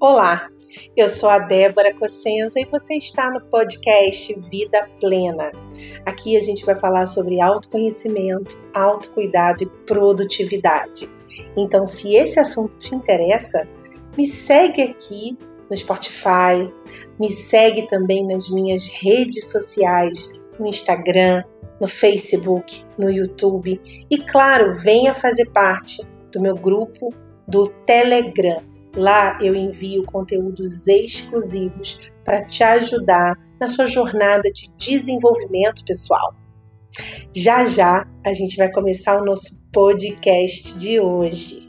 Olá, eu sou a Débora Cossenza e você está no podcast Vida Plena. Aqui a gente vai falar sobre autoconhecimento, autocuidado e produtividade. Então, se esse assunto te interessa, me segue aqui no Spotify, me segue também nas minhas redes sociais, no Instagram, no Facebook, no YouTube e, claro, venha fazer parte do meu grupo do Telegram Lá eu envio conteúdos exclusivos para te ajudar na sua jornada de desenvolvimento pessoal. Já já a gente vai começar o nosso podcast de hoje.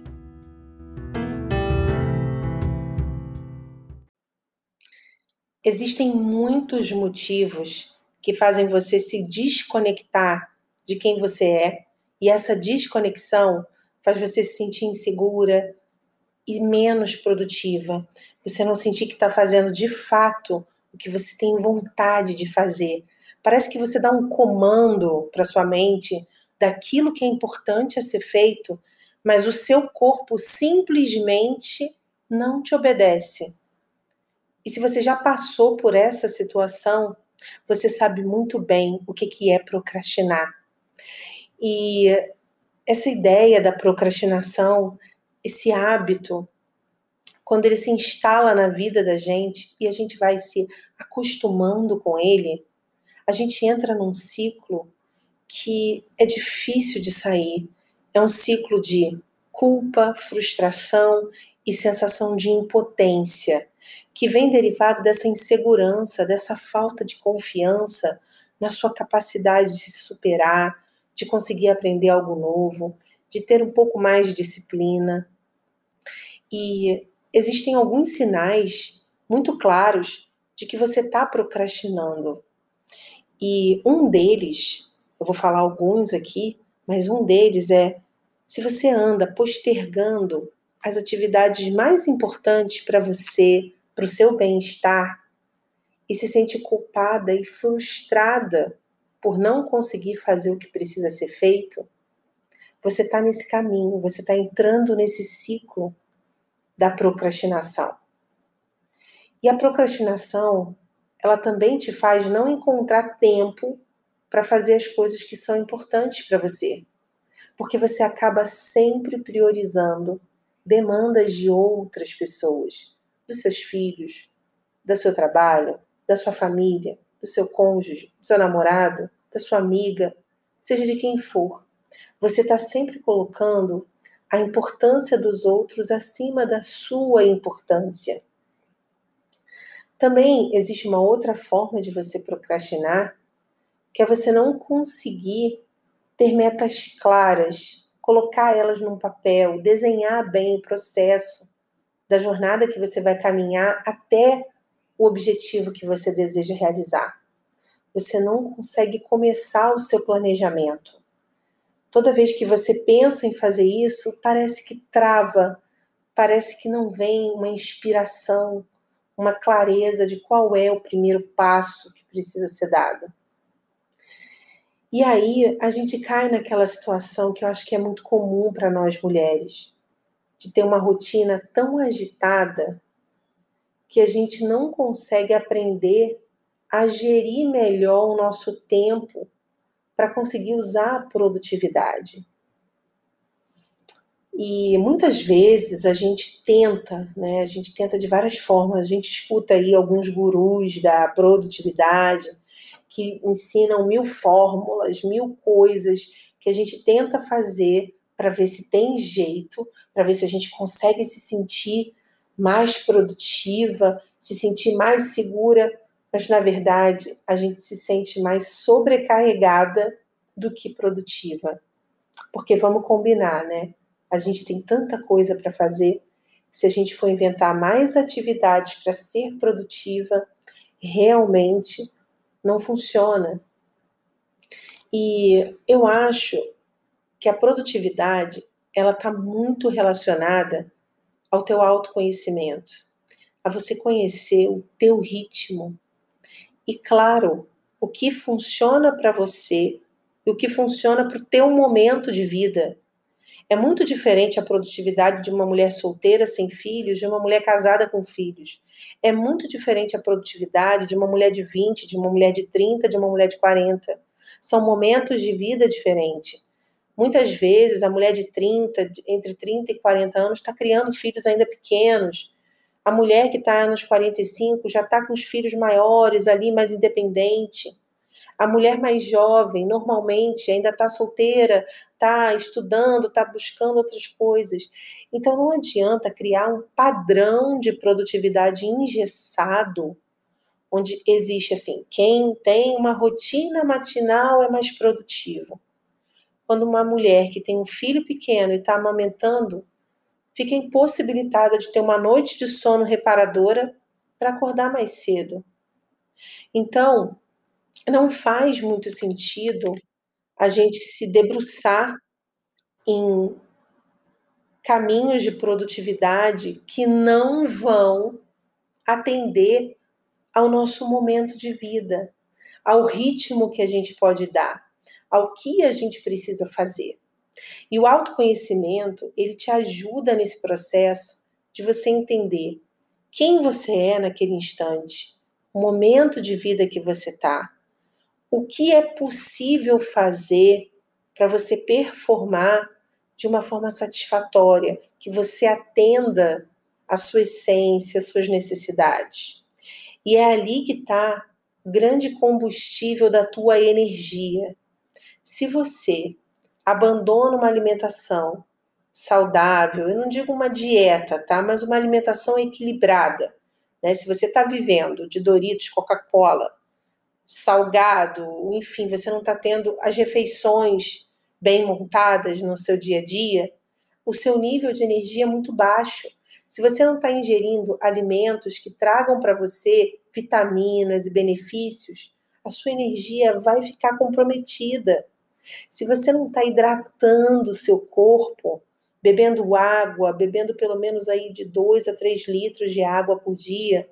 Existem muitos motivos que fazem você se desconectar de quem você é, e essa desconexão faz você se sentir insegura, e menos produtiva. Você não sentir que está fazendo de fato o que você tem vontade de fazer. Parece que você dá um comando para sua mente daquilo que é importante a ser feito, mas o seu corpo simplesmente não te obedece. E se você já passou por essa situação, você sabe muito bem o que, que é procrastinar. E essa ideia da procrastinação esse hábito, quando ele se instala na vida da gente e a gente vai se acostumando com ele, a gente entra num ciclo que é difícil de sair. É um ciclo de culpa, frustração e sensação de impotência, que vem derivado dessa insegurança, dessa falta de confiança na sua capacidade de se superar, de conseguir aprender algo novo, de ter um pouco mais de disciplina. E existem alguns sinais muito claros de que você está procrastinando. E um deles, eu vou falar alguns aqui, mas um deles é se você anda postergando as atividades mais importantes para você, para o seu bem-estar, e se sente culpada e frustrada por não conseguir fazer o que precisa ser feito, você está nesse caminho, você está entrando nesse ciclo da procrastinação. E a procrastinação, ela também te faz não encontrar tempo para fazer as coisas que são importantes para você, porque você acaba sempre priorizando demandas de outras pessoas, dos seus filhos, do seu trabalho, da sua família, do seu cônjuge, do seu namorado, da sua amiga, seja de quem for. Você está sempre colocando a importância dos outros acima da sua importância. Também existe uma outra forma de você procrastinar, que é você não conseguir ter metas claras, colocar elas num papel, desenhar bem o processo da jornada que você vai caminhar até o objetivo que você deseja realizar. Você não consegue começar o seu planejamento. Toda vez que você pensa em fazer isso, parece que trava, parece que não vem uma inspiração, uma clareza de qual é o primeiro passo que precisa ser dado. E aí a gente cai naquela situação que eu acho que é muito comum para nós mulheres, de ter uma rotina tão agitada que a gente não consegue aprender a gerir melhor o nosso tempo para conseguir usar a produtividade. E muitas vezes a gente tenta, né? A gente tenta de várias formas. A gente escuta aí alguns gurus da produtividade que ensinam mil fórmulas, mil coisas que a gente tenta fazer para ver se tem jeito, para ver se a gente consegue se sentir mais produtiva, se sentir mais segura mas na verdade a gente se sente mais sobrecarregada do que produtiva. Porque vamos combinar, né? A gente tem tanta coisa para fazer. Se a gente for inventar mais atividades para ser produtiva, realmente não funciona. E eu acho que a produtividade ela está muito relacionada ao teu autoconhecimento, a você conhecer o teu ritmo, e claro, o que funciona para você e o que funciona para o teu momento de vida. É muito diferente a produtividade de uma mulher solteira sem filhos de uma mulher casada com filhos. É muito diferente a produtividade de uma mulher de 20, de uma mulher de 30, de uma mulher de 40. São momentos de vida diferentes. Muitas vezes a mulher de 30, entre 30 e 40 anos, está criando filhos ainda pequenos. A mulher que está nos 45 já está com os filhos maiores ali, mais independente. A mulher mais jovem, normalmente, ainda está solteira, está estudando, está buscando outras coisas. Então não adianta criar um padrão de produtividade engessado, onde existe assim, quem tem uma rotina matinal é mais produtivo. Quando uma mulher que tem um filho pequeno e está amamentando, fica impossibilitada de ter uma noite de sono reparadora para acordar mais cedo. Então, não faz muito sentido a gente se debruçar em caminhos de produtividade que não vão atender ao nosso momento de vida, ao ritmo que a gente pode dar, ao que a gente precisa fazer. E o autoconhecimento, ele te ajuda nesse processo de você entender quem você é naquele instante, o momento de vida que você está, o que é possível fazer para você performar de uma forma satisfatória, que você atenda a sua essência, as suas necessidades. E é ali que está grande combustível da tua energia. Se você abandona uma alimentação saudável, eu não digo uma dieta, tá? Mas uma alimentação equilibrada. Né? Se você está vivendo de Doritos, Coca-Cola, salgado, enfim, você não está tendo as refeições bem montadas no seu dia a dia, o seu nível de energia é muito baixo. Se você não está ingerindo alimentos que tragam para você vitaminas e benefícios, a sua energia vai ficar comprometida. Se você não está hidratando o seu corpo, bebendo água, bebendo pelo menos aí de 2 a 3 litros de água por dia,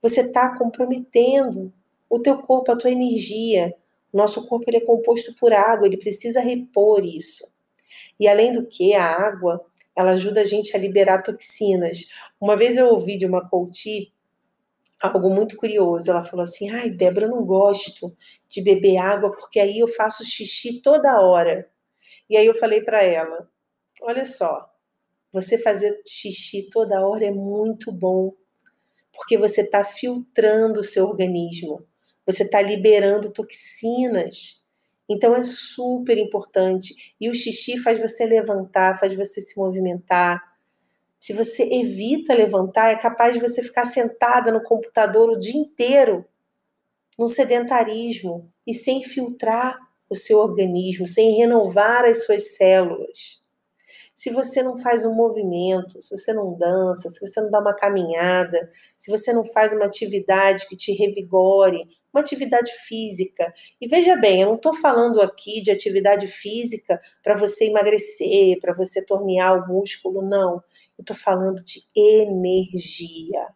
você está comprometendo o teu corpo, a tua energia. Nosso corpo ele é composto por água, ele precisa repor isso. E além do que, a água, ela ajuda a gente a liberar toxinas. Uma vez eu ouvi de uma coach algo muito curioso. Ela falou assim: "Ai, Débora, eu não gosto de beber água porque aí eu faço xixi toda hora". E aí eu falei para ela: "Olha só, você fazer xixi toda hora é muito bom, porque você está filtrando o seu organismo, você está liberando toxinas. Então é super importante. E o xixi faz você levantar, faz você se movimentar, se você evita levantar, é capaz de você ficar sentada no computador o dia inteiro, no sedentarismo e sem filtrar o seu organismo, sem renovar as suas células. Se você não faz um movimento, se você não dança, se você não dá uma caminhada, se você não faz uma atividade que te revigore, uma atividade física. E veja bem, eu não estou falando aqui de atividade física para você emagrecer, para você tornear o músculo, não. Eu estou falando de energia.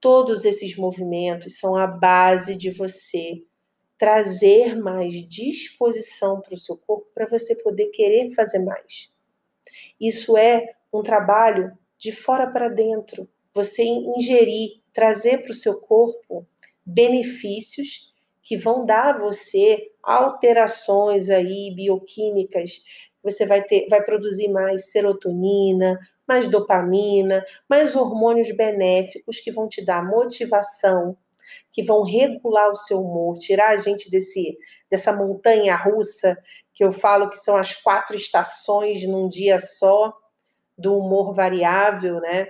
Todos esses movimentos são a base de você trazer mais disposição para o seu corpo para você poder querer fazer mais. Isso é um trabalho de fora para dentro. Você ingerir, trazer para o seu corpo benefícios que vão dar a você alterações aí bioquímicas. Você vai ter, vai produzir mais serotonina, mais dopamina, mais hormônios benéficos que vão te dar motivação, que vão regular o seu humor, tirar a gente desse dessa montanha russa que eu falo que são as quatro estações num dia só do humor variável, né?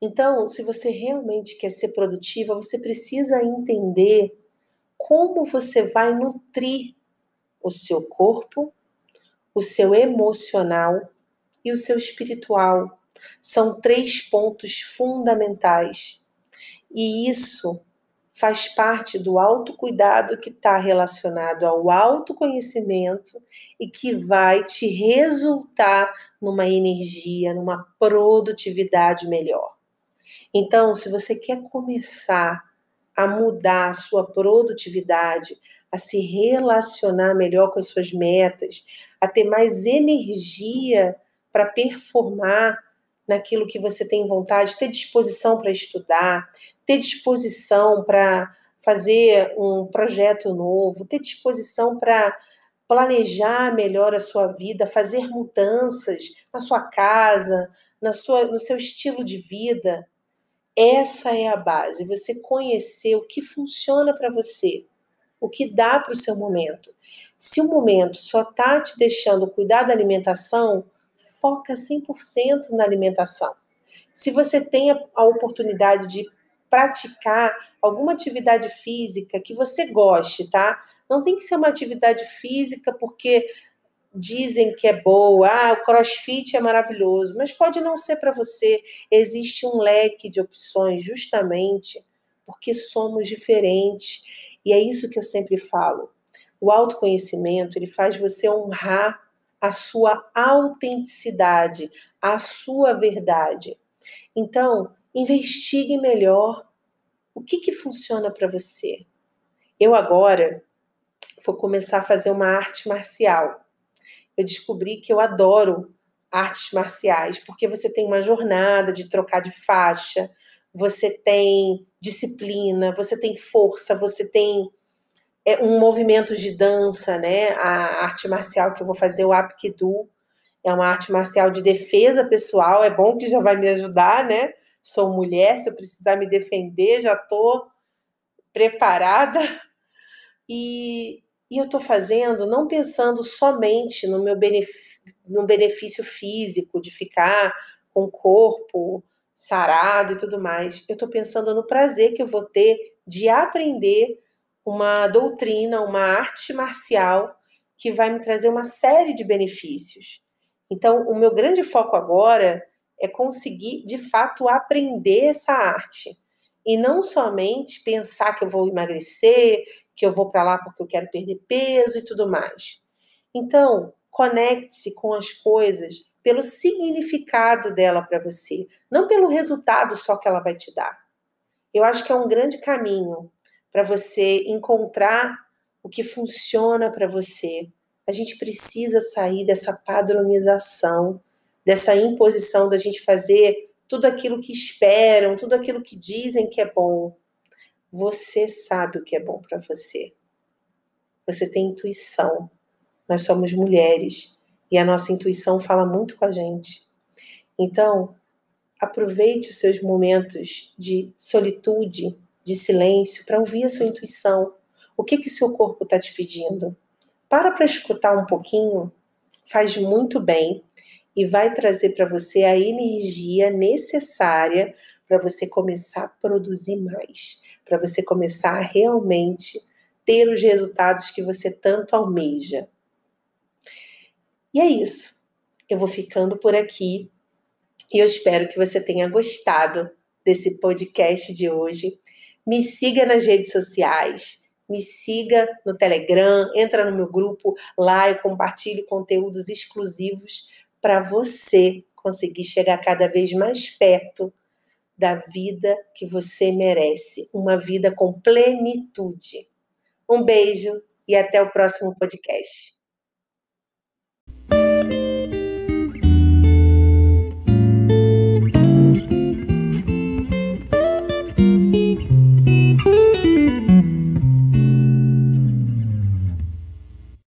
Então, se você realmente quer ser produtiva, você precisa entender como você vai nutrir o seu corpo, o seu emocional e o seu espiritual. São três pontos fundamentais. E isso faz parte do autocuidado que está relacionado ao autoconhecimento e que vai te resultar numa energia, numa produtividade melhor. Então, se você quer começar a mudar a sua produtividade, a se relacionar melhor com as suas metas, a ter mais energia para performar naquilo que você tem vontade, ter disposição para estudar, ter disposição para fazer um projeto novo, ter disposição para planejar melhor a sua vida, fazer mudanças na sua casa, na sua, no seu estilo de vida. Essa é a base, você conhecer o que funciona para você, o que dá para o seu momento. Se o momento só está te deixando cuidar da alimentação, foca 100% na alimentação. Se você tem a oportunidade de praticar alguma atividade física que você goste, tá? Não tem que ser uma atividade física porque dizem que é boa, ah, o crossfit é maravilhoso, mas pode não ser para você. Existe um leque de opções, justamente porque somos diferentes. E é isso que eu sempre falo. O autoconhecimento, ele faz você honrar a sua autenticidade, a sua verdade. Então, investigue melhor o que, que funciona para você. Eu agora vou começar a fazer uma arte marcial. Eu descobri que eu adoro artes marciais, porque você tem uma jornada de trocar de faixa, você tem disciplina, você tem força, você tem é, um movimento de dança, né? A arte marcial que eu vou fazer, o Apkidu, é uma arte marcial de defesa pessoal. É bom que já vai me ajudar, né? Sou mulher, se eu precisar me defender, já estou preparada. E, e eu estou fazendo não pensando somente no meu no benefício físico, de ficar com o corpo sarado e tudo mais. Eu estou pensando no prazer que eu vou ter de aprender uma doutrina, uma arte marcial que vai me trazer uma série de benefícios. Então, o meu grande foco agora é conseguir, de fato, aprender essa arte. E não somente pensar que eu vou emagrecer, que eu vou para lá porque eu quero perder peso e tudo mais. Então, conecte-se com as coisas pelo significado dela para você, não pelo resultado só que ela vai te dar. Eu acho que é um grande caminho para você encontrar o que funciona para você. A gente precisa sair dessa padronização, dessa imposição da gente fazer tudo aquilo que esperam, tudo aquilo que dizem que é bom. Você sabe o que é bom para você. Você tem intuição. Nós somos mulheres e a nossa intuição fala muito com a gente. Então, aproveite os seus momentos de solitude, de silêncio para ouvir a sua intuição. O que que seu corpo está te pedindo? Para para escutar um pouquinho, faz muito bem e vai trazer para você a energia necessária para você começar a produzir mais, para você começar a realmente ter os resultados que você tanto almeja. E é isso. Eu vou ficando por aqui e eu espero que você tenha gostado desse podcast de hoje. Me siga nas redes sociais, me siga no Telegram, entra no meu grupo, lá eu compartilho conteúdos exclusivos para você conseguir chegar cada vez mais perto da vida que você merece, uma vida com plenitude. Um beijo e até o próximo podcast.